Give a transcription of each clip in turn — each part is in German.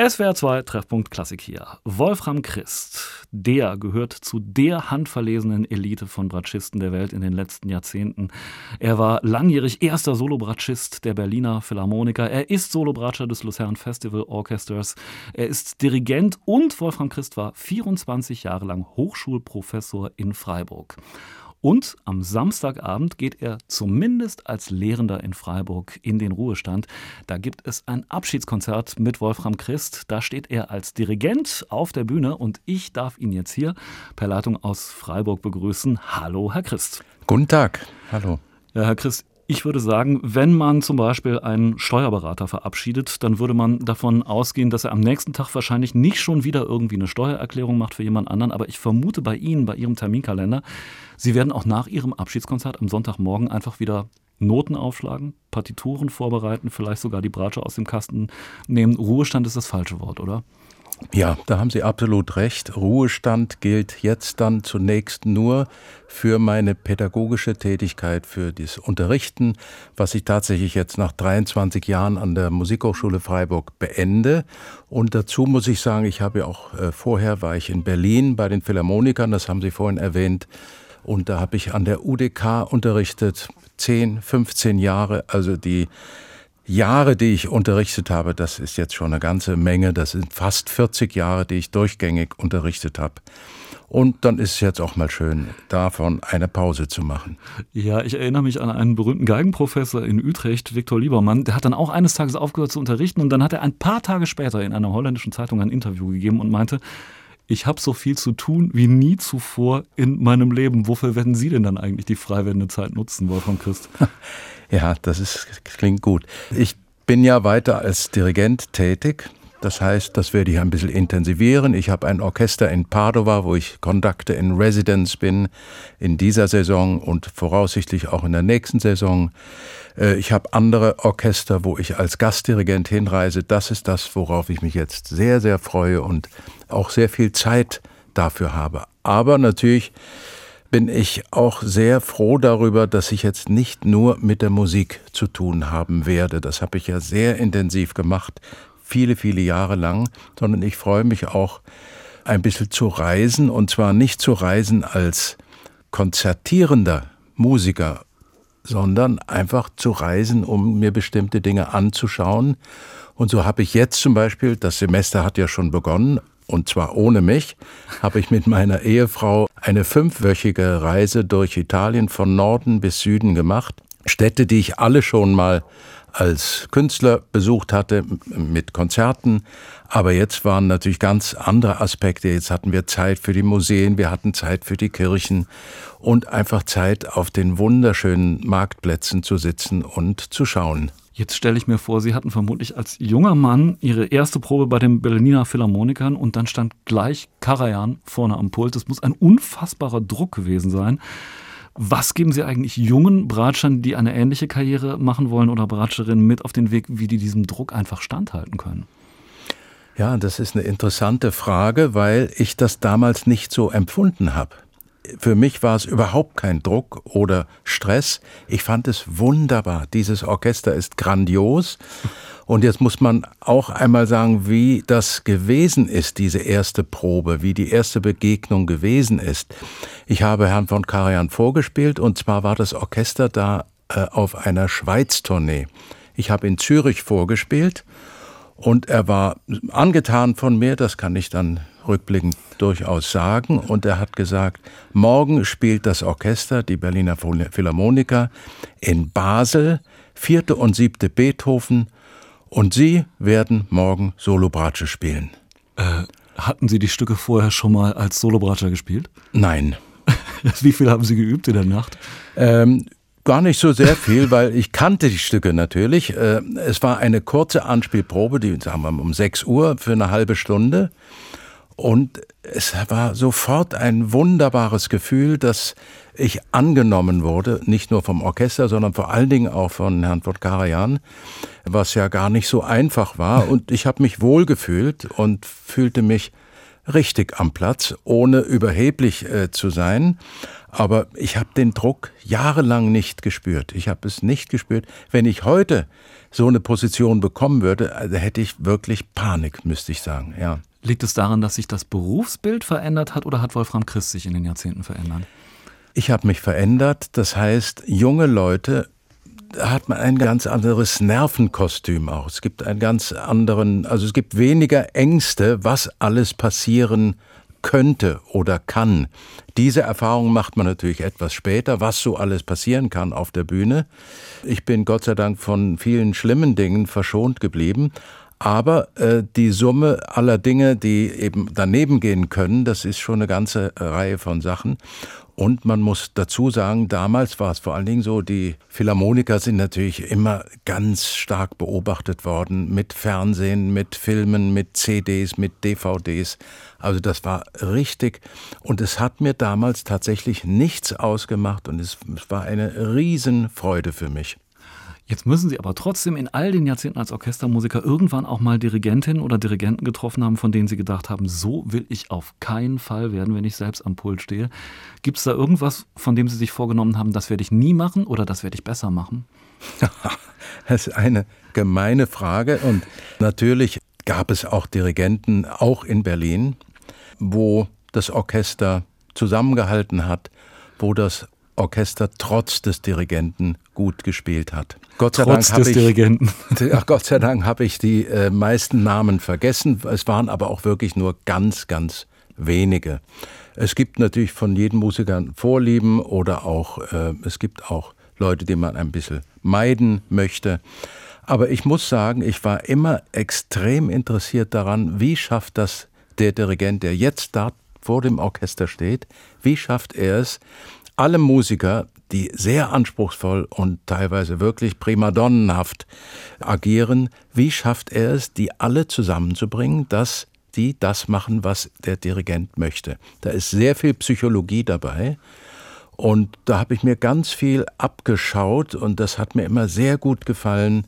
SWR 2 Treffpunkt Klassik hier. Wolfram Christ, der gehört zu der handverlesenen Elite von Bratschisten der Welt in den letzten Jahrzehnten. Er war langjährig erster Solobratschist der Berliner Philharmoniker. Er ist Solobratscher des Luzern Festival Orchesters. Er ist Dirigent und Wolfram Christ war 24 Jahre lang Hochschulprofessor in Freiburg. Und am Samstagabend geht er zumindest als Lehrender in Freiburg in den Ruhestand. Da gibt es ein Abschiedskonzert mit Wolfram Christ. Da steht er als Dirigent auf der Bühne und ich darf ihn jetzt hier per Leitung aus Freiburg begrüßen. Hallo, Herr Christ. Guten Tag. Hallo. Ja, Herr Christ, ich würde sagen, wenn man zum Beispiel einen Steuerberater verabschiedet, dann würde man davon ausgehen, dass er am nächsten Tag wahrscheinlich nicht schon wieder irgendwie eine Steuererklärung macht für jemand anderen. Aber ich vermute bei Ihnen, bei Ihrem Terminkalender, Sie werden auch nach Ihrem Abschiedskonzert am Sonntagmorgen einfach wieder Noten aufschlagen, Partituren vorbereiten, vielleicht sogar die Bratsche aus dem Kasten nehmen. Ruhestand ist das falsche Wort, oder? Ja, da haben Sie absolut recht. Ruhestand gilt jetzt dann zunächst nur für meine pädagogische Tätigkeit, für das Unterrichten, was ich tatsächlich jetzt nach 23 Jahren an der Musikhochschule Freiburg beende. Und dazu muss ich sagen, ich habe auch äh, vorher war ich in Berlin bei den Philharmonikern, das haben Sie vorhin erwähnt. Und da habe ich an der UDK unterrichtet, 10, 15 Jahre, also die Jahre, die ich unterrichtet habe, das ist jetzt schon eine ganze Menge. Das sind fast 40 Jahre, die ich durchgängig unterrichtet habe. Und dann ist es jetzt auch mal schön, davon eine Pause zu machen. Ja, ich erinnere mich an einen berühmten Geigenprofessor in Utrecht, Viktor Liebermann. Der hat dann auch eines Tages aufgehört zu unterrichten und dann hat er ein paar Tage später in einer holländischen Zeitung ein Interview gegeben und meinte, ich habe so viel zu tun wie nie zuvor in meinem Leben. Wofür werden Sie denn dann eigentlich die Freiwendezeit nutzen, Wolfram Christ? Ja, das ist, klingt gut. Ich bin ja weiter als Dirigent tätig. Das heißt, das werde ich ein bisschen intensivieren. Ich habe ein Orchester in Padova, wo ich Conductor in Residence bin in dieser Saison und voraussichtlich auch in der nächsten Saison. Äh, ich habe andere Orchester, wo ich als Gastdirigent hinreise. Das ist das, worauf ich mich jetzt sehr, sehr freue und auch sehr viel Zeit dafür habe. Aber natürlich bin ich auch sehr froh darüber, dass ich jetzt nicht nur mit der Musik zu tun haben werde. Das habe ich ja sehr intensiv gemacht, viele, viele Jahre lang, sondern ich freue mich auch ein bisschen zu reisen und zwar nicht zu reisen als konzertierender Musiker, sondern einfach zu reisen, um mir bestimmte Dinge anzuschauen. Und so habe ich jetzt zum Beispiel, das Semester hat ja schon begonnen, und zwar ohne mich, habe ich mit meiner Ehefrau eine fünfwöchige Reise durch Italien von Norden bis Süden gemacht. Städte, die ich alle schon mal als Künstler besucht hatte mit Konzerten. Aber jetzt waren natürlich ganz andere Aspekte. Jetzt hatten wir Zeit für die Museen, wir hatten Zeit für die Kirchen und einfach Zeit, auf den wunderschönen Marktplätzen zu sitzen und zu schauen. Jetzt stelle ich mir vor, Sie hatten vermutlich als junger Mann Ihre erste Probe bei den Berliner Philharmonikern und dann stand gleich Karajan vorne am Pult. Das muss ein unfassbarer Druck gewesen sein. Was geben Sie eigentlich jungen Bratschern, die eine ähnliche Karriere machen wollen oder Bratscherinnen mit auf den Weg, wie die diesem Druck einfach standhalten können? Ja, das ist eine interessante Frage, weil ich das damals nicht so empfunden habe für mich war es überhaupt kein Druck oder Stress. Ich fand es wunderbar. Dieses Orchester ist grandios. Und jetzt muss man auch einmal sagen, wie das gewesen ist, diese erste Probe, wie die erste Begegnung gewesen ist. Ich habe Herrn von Karajan vorgespielt und zwar war das Orchester da äh, auf einer Schweiz-Tournee. Ich habe in Zürich vorgespielt und er war angetan von mir, das kann ich dann rückblickend durchaus sagen. Und er hat gesagt, morgen spielt das Orchester, die Berliner Philharmoniker, in Basel, vierte und siebte Beethoven, und Sie werden morgen Solobratsche spielen. Äh, hatten Sie die Stücke vorher schon mal als Solobratscher gespielt? Nein. Wie viel haben Sie geübt in der Nacht? Ähm, Gar nicht so sehr viel, weil ich kannte die Stücke natürlich. Äh, es war eine kurze Anspielprobe, die sagen wir um 6 Uhr für eine halbe Stunde. Und es war sofort ein wunderbares Gefühl, dass ich angenommen wurde, nicht nur vom Orchester, sondern vor allen Dingen auch von Herrn Karajan, was ja gar nicht so einfach war. Und ich habe mich wohlgefühlt und fühlte mich richtig am Platz, ohne überheblich äh, zu sein. Aber ich habe den Druck jahrelang nicht gespürt. Ich habe es nicht gespürt. Wenn ich heute so eine Position bekommen würde, also hätte ich wirklich Panik, müsste ich sagen. Ja. Liegt es daran, dass sich das Berufsbild verändert hat oder hat Wolfram Christ sich in den Jahrzehnten verändert? Ich habe mich verändert. Das heißt, junge Leute da hat man ein ganz anderes Nervenkostüm auch. Es gibt einen ganz anderen, also es gibt weniger Ängste, was alles passieren könnte oder kann. Diese Erfahrung macht man natürlich etwas später, was so alles passieren kann auf der Bühne. Ich bin Gott sei Dank von vielen schlimmen Dingen verschont geblieben, aber äh, die Summe aller Dinge, die eben daneben gehen können, das ist schon eine ganze Reihe von Sachen. Und man muss dazu sagen, damals war es vor allen Dingen so, die Philharmoniker sind natürlich immer ganz stark beobachtet worden mit Fernsehen, mit Filmen, mit CDs, mit DVDs. Also das war richtig. Und es hat mir damals tatsächlich nichts ausgemacht und es war eine Riesenfreude für mich. Jetzt müssen Sie aber trotzdem in all den Jahrzehnten als Orchestermusiker irgendwann auch mal Dirigentinnen oder Dirigenten getroffen haben, von denen Sie gedacht haben, so will ich auf keinen Fall werden, wenn ich selbst am Pult stehe. Gibt es da irgendwas, von dem Sie sich vorgenommen haben, das werde ich nie machen oder das werde ich besser machen? das ist eine gemeine Frage und natürlich gab es auch Dirigenten, auch in Berlin, wo das Orchester zusammengehalten hat, wo das Orchester trotz des Dirigenten gut gespielt hat. Gott sei trotz Dank des ich, Dirigenten. Ach, Gott sei Dank habe ich die äh, meisten Namen vergessen. Es waren aber auch wirklich nur ganz, ganz wenige. Es gibt natürlich von jedem Musiker Vorlieben oder auch, äh, es gibt auch Leute, die man ein bisschen meiden möchte. Aber ich muss sagen, ich war immer extrem interessiert daran, wie schafft das der Dirigent, der jetzt da vor dem Orchester steht, wie schafft er es, alle Musiker, die sehr anspruchsvoll und teilweise wirklich primadonnenhaft agieren, wie schafft er es, die alle zusammenzubringen, dass die das machen, was der Dirigent möchte. Da ist sehr viel Psychologie dabei. Und da habe ich mir ganz viel abgeschaut und das hat mir immer sehr gut gefallen,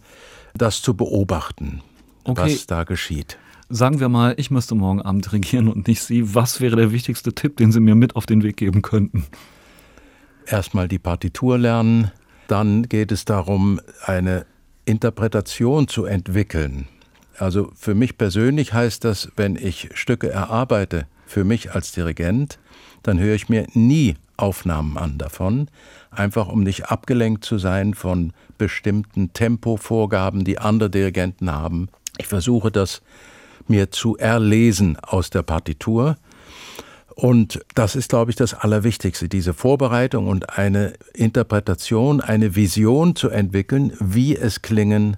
das zu beobachten, okay. was da geschieht. Sagen wir mal, ich müsste morgen Abend regieren und nicht Sie. Was wäre der wichtigste Tipp, den Sie mir mit auf den Weg geben könnten? Erstmal die Partitur lernen, dann geht es darum, eine Interpretation zu entwickeln. Also für mich persönlich heißt das, wenn ich Stücke erarbeite, für mich als Dirigent, dann höre ich mir nie Aufnahmen an davon, einfach um nicht abgelenkt zu sein von bestimmten Tempovorgaben, die andere Dirigenten haben. Ich versuche das mir zu erlesen aus der Partitur und das ist, glaube ich, das Allerwichtigste, diese Vorbereitung und eine Interpretation, eine Vision zu entwickeln, wie es klingen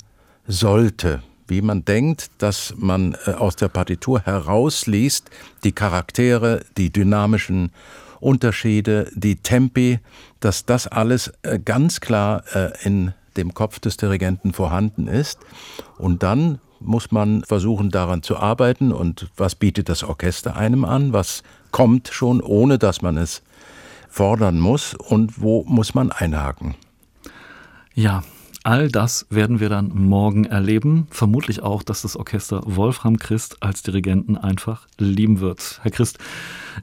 sollte, wie man denkt, dass man äh, aus der Partitur herausliest, die Charaktere, die dynamischen Unterschiede, die Tempi, dass das alles äh, ganz klar äh, in dem Kopf des Dirigenten vorhanden ist. Und dann muss man versuchen, daran zu arbeiten. Und was bietet das Orchester einem an? Was kommt schon, ohne dass man es fordern muss und wo muss man einhaken. Ja, all das werden wir dann morgen erleben. Vermutlich auch, dass das Orchester Wolfram Christ als Dirigenten einfach lieben wird. Herr Christ,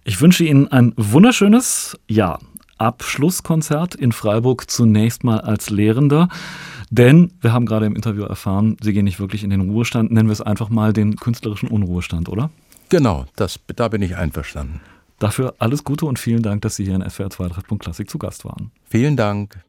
ich wünsche Ihnen ein wunderschönes Jahr. Abschlusskonzert in Freiburg zunächst mal als Lehrender. Denn wir haben gerade im Interview erfahren, Sie gehen nicht wirklich in den Ruhestand, nennen wir es einfach mal den künstlerischen Unruhestand, oder? Genau, das, da bin ich einverstanden. Dafür alles Gute und vielen Dank, dass Sie hier in SWR 2 Treffpunkt Klassik zu Gast waren. Vielen Dank.